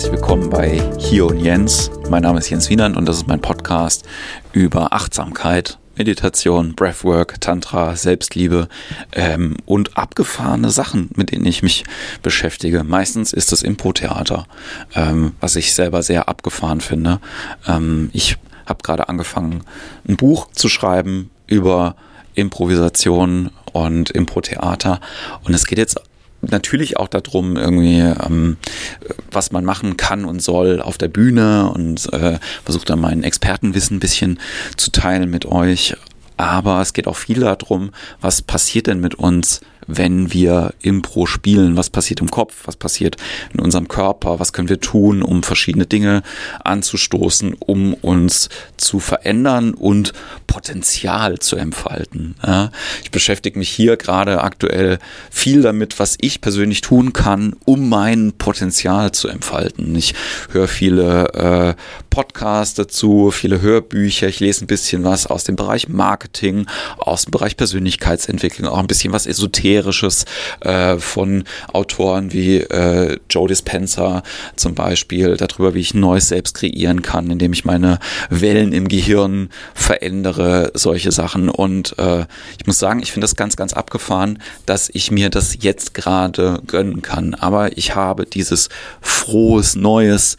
herzlich willkommen bei Hier und Jens. Mein Name ist Jens Wienand und das ist mein Podcast über Achtsamkeit, Meditation, Breathwork, Tantra, Selbstliebe ähm, und abgefahrene Sachen, mit denen ich mich beschäftige. Meistens ist es Impro-Theater, ähm, was ich selber sehr abgefahren finde. Ähm, ich habe gerade angefangen, ein Buch zu schreiben über Improvisation und Impro-Theater und es geht jetzt natürlich auch darum, irgendwie, ähm, was man machen kann und soll auf der Bühne und äh, versuche dann mein Expertenwissen ein bisschen zu teilen mit euch. Aber es geht auch viel darum, was passiert denn mit uns, wenn wir Impro spielen? Was passiert im Kopf? Was passiert in unserem Körper? Was können wir tun, um verschiedene Dinge anzustoßen, um uns zu verändern und Potenzial zu entfalten? Ja, ich beschäftige mich hier gerade aktuell viel damit, was ich persönlich tun kann, um mein Potenzial zu entfalten. Ich höre viele äh, Podcasts dazu, viele Hörbücher. Ich lese ein bisschen was aus dem Bereich Marketing, aus dem Bereich Persönlichkeitsentwicklung, auch ein bisschen was Esoterik Esoterisches äh, von Autoren wie äh, Joe Dispenza zum Beispiel, darüber, wie ich neues Selbst kreieren kann, indem ich meine Wellen im Gehirn verändere, solche Sachen. Und äh, ich muss sagen, ich finde das ganz, ganz abgefahren, dass ich mir das jetzt gerade gönnen kann. Aber ich habe dieses frohes, neues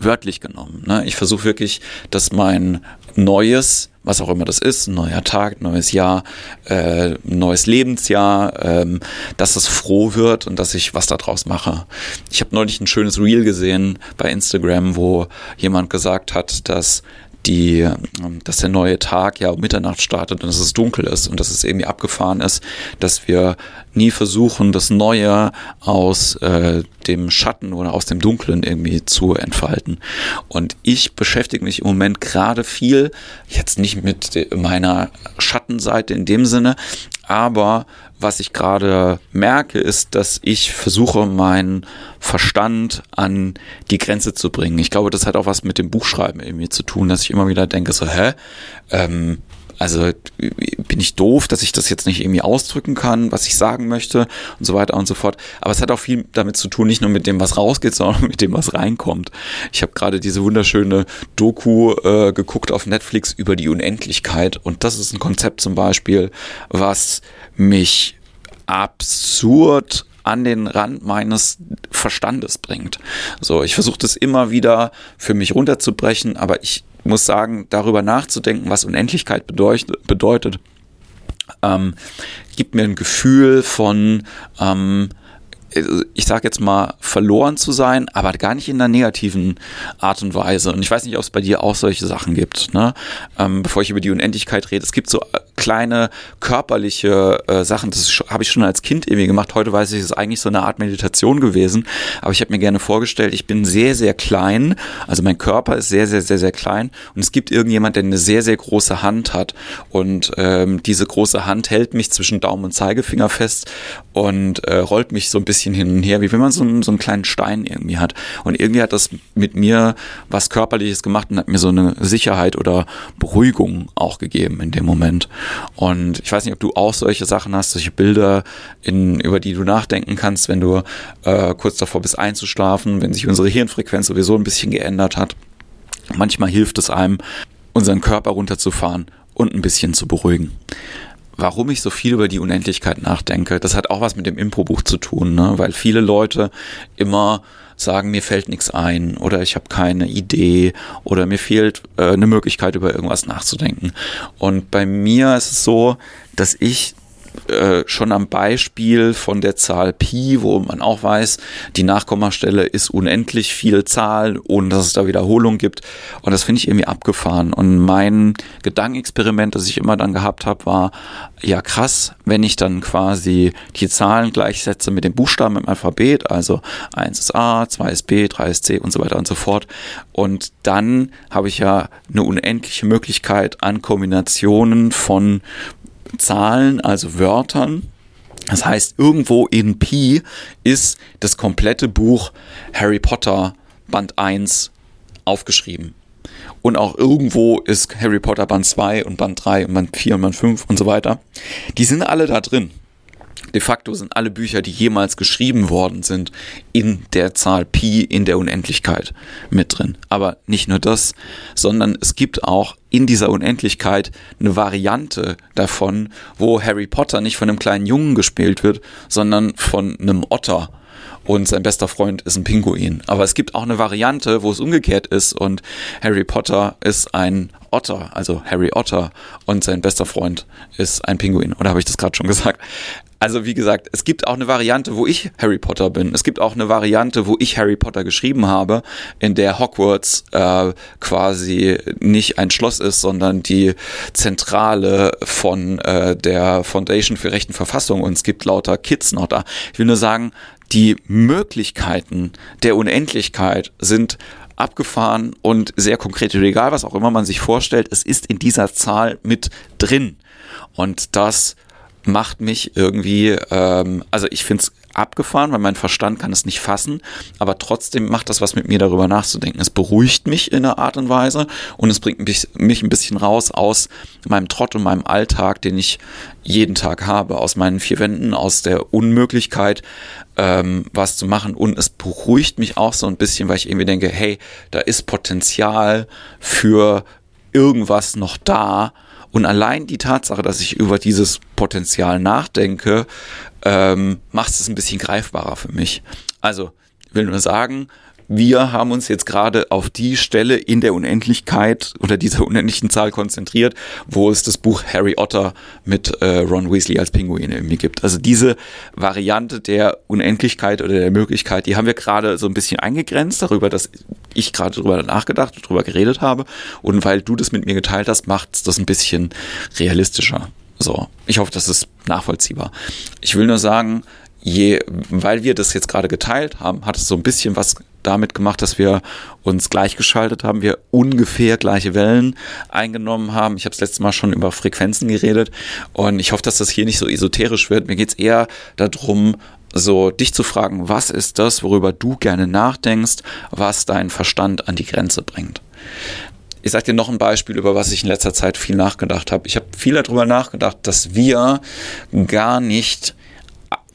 wörtlich genommen. Ne? Ich versuche wirklich, dass mein Neues was auch immer das ist, ein neuer Tag, neues Jahr, äh, neues Lebensjahr, ähm, dass es froh wird und dass ich was daraus mache. Ich habe neulich ein schönes Reel gesehen bei Instagram, wo jemand gesagt hat, dass die, ähm, dass der neue Tag ja um Mitternacht startet und dass es dunkel ist und dass es irgendwie abgefahren ist, dass wir nie versuchen, das Neue aus äh, dem Schatten oder aus dem Dunklen irgendwie zu entfalten. Und ich beschäftige mich im Moment gerade viel, jetzt nicht mit meiner Schattenseite in dem Sinne, aber was ich gerade merke, ist, dass ich versuche, meinen Verstand an die Grenze zu bringen. Ich glaube, das hat auch was mit dem Buchschreiben irgendwie zu tun, dass ich immer wieder denke, so, hä? Ähm, also bin ich doof, dass ich das jetzt nicht irgendwie ausdrücken kann, was ich sagen möchte und so weiter und so fort. Aber es hat auch viel damit zu tun, nicht nur mit dem, was rausgeht, sondern mit dem, was reinkommt. Ich habe gerade diese wunderschöne Doku äh, geguckt auf Netflix über die Unendlichkeit und das ist ein Konzept zum Beispiel, was mich absurd an den Rand meines Verstandes bringt. So, ich versuche das immer wieder für mich runterzubrechen, aber ich muss sagen, darüber nachzudenken, was Unendlichkeit bedeutet, bedeutet ähm, gibt mir ein Gefühl von ähm, ich sage jetzt mal, verloren zu sein, aber gar nicht in einer negativen Art und Weise. Und ich weiß nicht, ob es bei dir auch solche Sachen gibt. Ne? Ähm, bevor ich über die Unendlichkeit rede, es gibt so äh, kleine körperliche äh, Sachen, das habe ich schon als Kind irgendwie gemacht. Heute weiß ich, es ist eigentlich so eine Art Meditation gewesen. Aber ich habe mir gerne vorgestellt, ich bin sehr, sehr klein. Also mein Körper ist sehr, sehr, sehr, sehr klein. Und es gibt irgendjemand, der eine sehr, sehr große Hand hat. Und ähm, diese große Hand hält mich zwischen Daumen und Zeigefinger fest und äh, rollt mich so ein bisschen bisschen hin und her, wie wenn man so einen, so einen kleinen Stein irgendwie hat. Und irgendwie hat das mit mir was Körperliches gemacht und hat mir so eine Sicherheit oder Beruhigung auch gegeben in dem Moment. Und ich weiß nicht, ob du auch solche Sachen hast, solche Bilder, in, über die du nachdenken kannst, wenn du äh, kurz davor bist einzuschlafen, wenn sich unsere Hirnfrequenz sowieso ein bisschen geändert hat. Manchmal hilft es einem, unseren Körper runterzufahren und ein bisschen zu beruhigen warum ich so viel über die Unendlichkeit nachdenke, das hat auch was mit dem Improbuch zu tun, ne? weil viele Leute immer sagen, mir fällt nichts ein oder ich habe keine Idee oder mir fehlt äh, eine Möglichkeit, über irgendwas nachzudenken. Und bei mir ist es so, dass ich äh, schon am Beispiel von der Zahl Pi, wo man auch weiß, die Nachkommastelle ist unendlich viel Zahl, ohne dass es da Wiederholung gibt. Und das finde ich irgendwie abgefahren. Und mein Gedankenexperiment, das ich immer dann gehabt habe, war, ja krass, wenn ich dann quasi die Zahlen gleichsetze mit den Buchstaben im Alphabet, also 1 ist A, 2 ist B, 3 ist C und so weiter und so fort. Und dann habe ich ja eine unendliche Möglichkeit an Kombinationen von Zahlen, also Wörtern. Das heißt, irgendwo in Pi ist das komplette Buch Harry Potter Band 1 aufgeschrieben. Und auch irgendwo ist Harry Potter Band 2 und Band 3 und Band 4 und Band 5 und so weiter. Die sind alle da drin. De facto sind alle Bücher, die jemals geschrieben worden sind, in der Zahl Pi in der Unendlichkeit mit drin. Aber nicht nur das, sondern es gibt auch in dieser Unendlichkeit eine Variante davon, wo Harry Potter nicht von einem kleinen Jungen gespielt wird, sondern von einem Otter und sein bester Freund ist ein Pinguin. Aber es gibt auch eine Variante, wo es umgekehrt ist und Harry Potter ist ein Otter, also Harry Otter und sein bester Freund ist ein Pinguin. Oder habe ich das gerade schon gesagt? Also wie gesagt, es gibt auch eine Variante, wo ich Harry Potter bin. Es gibt auch eine Variante, wo ich Harry Potter geschrieben habe, in der Hogwarts äh, quasi nicht ein Schloss ist, sondern die Zentrale von äh, der Foundation für Rechten Verfassung und es gibt lauter Kids noch da. Ich will nur sagen, die Möglichkeiten der Unendlichkeit sind abgefahren und sehr konkret, egal was auch immer man sich vorstellt, es ist in dieser Zahl mit drin. Und das macht mich irgendwie, ähm, also ich finde es abgefahren, weil mein Verstand kann es nicht fassen, aber trotzdem macht das was mit mir darüber nachzudenken. Es beruhigt mich in einer Art und Weise und es bringt mich, mich ein bisschen raus aus meinem Trott und meinem Alltag, den ich jeden Tag habe, aus meinen vier Wänden, aus der Unmöglichkeit, ähm, was zu machen und es beruhigt mich auch so ein bisschen, weil ich irgendwie denke, hey, da ist Potenzial für irgendwas noch da, und allein die Tatsache, dass ich über dieses Potenzial nachdenke, ähm, macht es ein bisschen greifbarer für mich. Also, ich will nur sagen, wir haben uns jetzt gerade auf die Stelle in der Unendlichkeit oder dieser unendlichen Zahl konzentriert, wo es das Buch Harry Otter mit äh, Ron Weasley als Pinguin irgendwie gibt. Also diese Variante der Unendlichkeit oder der Möglichkeit, die haben wir gerade so ein bisschen eingegrenzt darüber, dass ich gerade darüber nachgedacht und darüber geredet habe. Und weil du das mit mir geteilt hast, macht das ein bisschen realistischer. So, ich hoffe, das ist nachvollziehbar. Ich will nur sagen, je, weil wir das jetzt gerade geteilt haben, hat es so ein bisschen was damit gemacht, dass wir uns gleichgeschaltet haben, wir ungefähr gleiche Wellen eingenommen haben. Ich habe das letzte Mal schon über Frequenzen geredet und ich hoffe, dass das hier nicht so esoterisch wird. Mir geht es eher darum, so dich zu fragen, was ist das, worüber du gerne nachdenkst, was deinen Verstand an die Grenze bringt. Ich sage dir noch ein Beispiel, über was ich in letzter Zeit viel nachgedacht habe. Ich habe viel darüber nachgedacht, dass wir gar nicht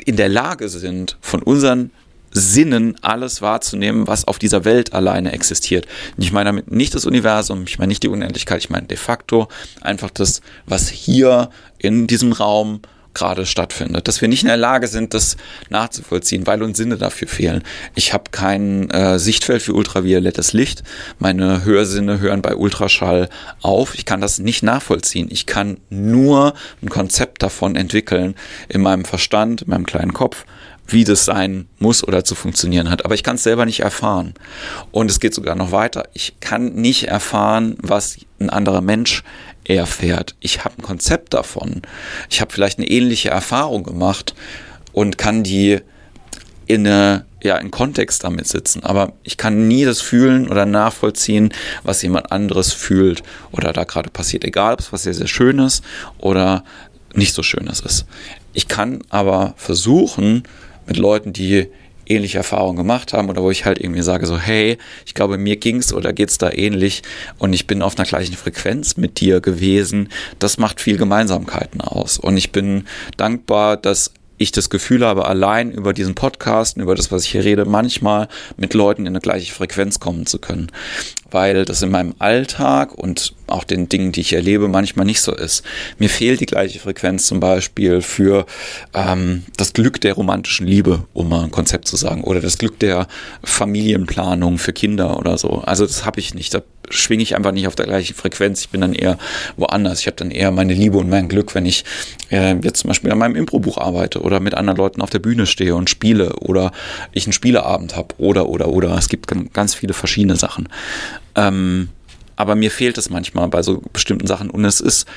in der Lage sind, von unseren Sinnen alles wahrzunehmen, was auf dieser Welt alleine existiert. Und ich meine damit nicht das Universum, ich meine nicht die Unendlichkeit, ich meine de facto einfach das, was hier in diesem Raum gerade stattfindet, dass wir nicht in der Lage sind, das nachzuvollziehen, weil uns Sinne dafür fehlen. Ich habe kein äh, Sichtfeld für ultraviolettes Licht. Meine Hörsinne hören bei Ultraschall auf. Ich kann das nicht nachvollziehen. Ich kann nur ein Konzept davon entwickeln in meinem Verstand, in meinem kleinen Kopf, wie das sein muss oder zu funktionieren hat. Aber ich kann es selber nicht erfahren. Und es geht sogar noch weiter. Ich kann nicht erfahren, was ein anderer Mensch erfährt. Ich habe ein Konzept davon. Ich habe vielleicht eine ähnliche Erfahrung gemacht und kann die in eine ja, in Kontext damit sitzen, aber ich kann nie das fühlen oder nachvollziehen, was jemand anderes fühlt oder da gerade passiert, egal ob es was sehr, sehr Schönes oder nicht so Schönes ist. Ich kann aber versuchen, mit Leuten, die ähnliche Erfahrungen gemacht haben oder wo ich halt irgendwie sage so, hey, ich glaube, mir ging's oder geht's da ähnlich und ich bin auf einer gleichen Frequenz mit dir gewesen. Das macht viel Gemeinsamkeiten aus und ich bin dankbar, dass ich das Gefühl habe, allein über diesen Podcast, über das, was ich hier rede, manchmal mit Leuten in eine gleiche Frequenz kommen zu können weil das in meinem Alltag und auch den Dingen, die ich erlebe, manchmal nicht so ist. Mir fehlt die gleiche Frequenz zum Beispiel für ähm, das Glück der romantischen Liebe, um mal ein Konzept zu sagen, oder das Glück der Familienplanung für Kinder oder so. Also das habe ich nicht. Da schwinge ich einfach nicht auf der gleichen Frequenz. Ich bin dann eher woanders. Ich habe dann eher meine Liebe und mein Glück, wenn ich äh, jetzt zum Beispiel an meinem Improbuch arbeite oder mit anderen Leuten auf der Bühne stehe und spiele oder ich einen Spieleabend habe oder oder oder. Es gibt ganz viele verschiedene Sachen. Ähm, aber mir fehlt es manchmal bei so bestimmten Sachen und es ist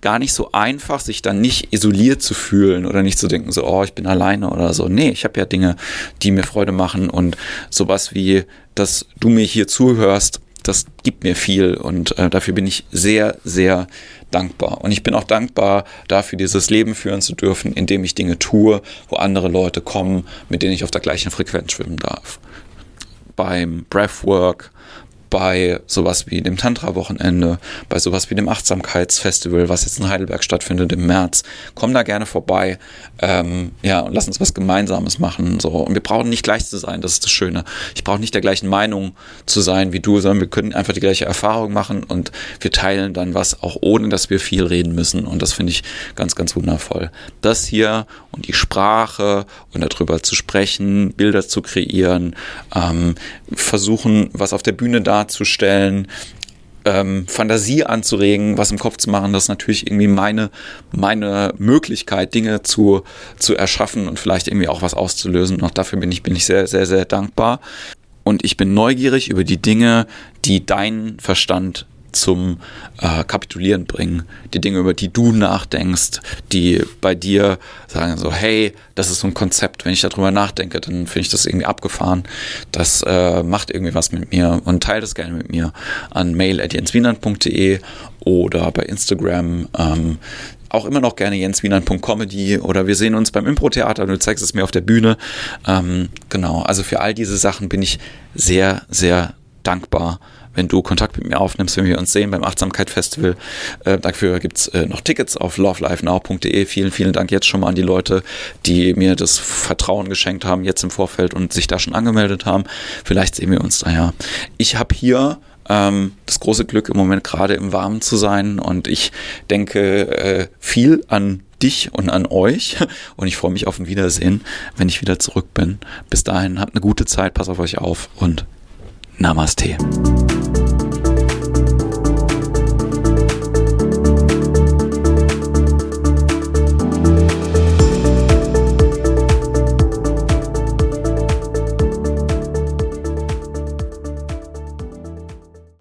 gar nicht so einfach, sich dann nicht isoliert zu fühlen oder nicht zu denken, so, oh, ich bin alleine oder so. Nee, ich habe ja Dinge, die mir Freude machen und sowas wie, dass du mir hier zuhörst, das gibt mir viel und äh, dafür bin ich sehr, sehr dankbar. Und ich bin auch dankbar dafür, dieses Leben führen zu dürfen, indem ich Dinge tue, wo andere Leute kommen, mit denen ich auf der gleichen Frequenz schwimmen darf. Beim Breathwork, bei sowas wie dem Tantra-Wochenende, bei sowas wie dem Achtsamkeitsfestival, was jetzt in Heidelberg stattfindet im März. Komm da gerne vorbei. Ähm, ja, und lass uns was Gemeinsames machen. So. Und wir brauchen nicht gleich zu sein, das ist das Schöne. Ich brauche nicht der gleichen Meinung zu sein wie du, sondern wir können einfach die gleiche Erfahrung machen und wir teilen dann was, auch ohne dass wir viel reden müssen. Und das finde ich ganz, ganz wundervoll. Das hier und die Sprache und darüber zu sprechen, Bilder zu kreieren, ähm, versuchen, was auf der Bühne darzustellen, ähm, Fantasie anzuregen, was im Kopf zu machen, das ist natürlich irgendwie meine, meine Möglichkeit, Dinge zu, zu erschaffen und vielleicht irgendwie auch was auszulösen. Und auch dafür bin ich, bin ich sehr, sehr, sehr dankbar. Und ich bin neugierig über die Dinge, die dein Verstand zum äh, Kapitulieren bringen. Die Dinge, über die du nachdenkst, die bei dir sagen so, hey, das ist so ein Konzept, wenn ich darüber nachdenke, dann finde ich das irgendwie abgefahren. Das äh, macht irgendwie was mit mir und teile das gerne mit mir an mail.jenswienand.de oder bei Instagram. Ähm, auch immer noch gerne jenswienern.comedy oder wir sehen uns beim Impro-Theater du zeigst es mir auf der Bühne. Ähm, genau, also für all diese Sachen bin ich sehr, sehr dankbar wenn du Kontakt mit mir aufnimmst, wenn wir uns sehen beim Achtsamkeit Festival. Äh, dafür gibt's äh, noch Tickets auf lovelifenow.de. Vielen, vielen Dank jetzt schon mal an die Leute, die mir das Vertrauen geschenkt haben, jetzt im Vorfeld und sich da schon angemeldet haben. Vielleicht sehen wir uns da ja. Ich habe hier ähm, das große Glück, im Moment gerade im Warmen zu sein und ich denke äh, viel an dich und an euch. Und ich freue mich auf ein Wiedersehen, wenn ich wieder zurück bin. Bis dahin, habt eine gute Zeit, pass auf euch auf und Namaste.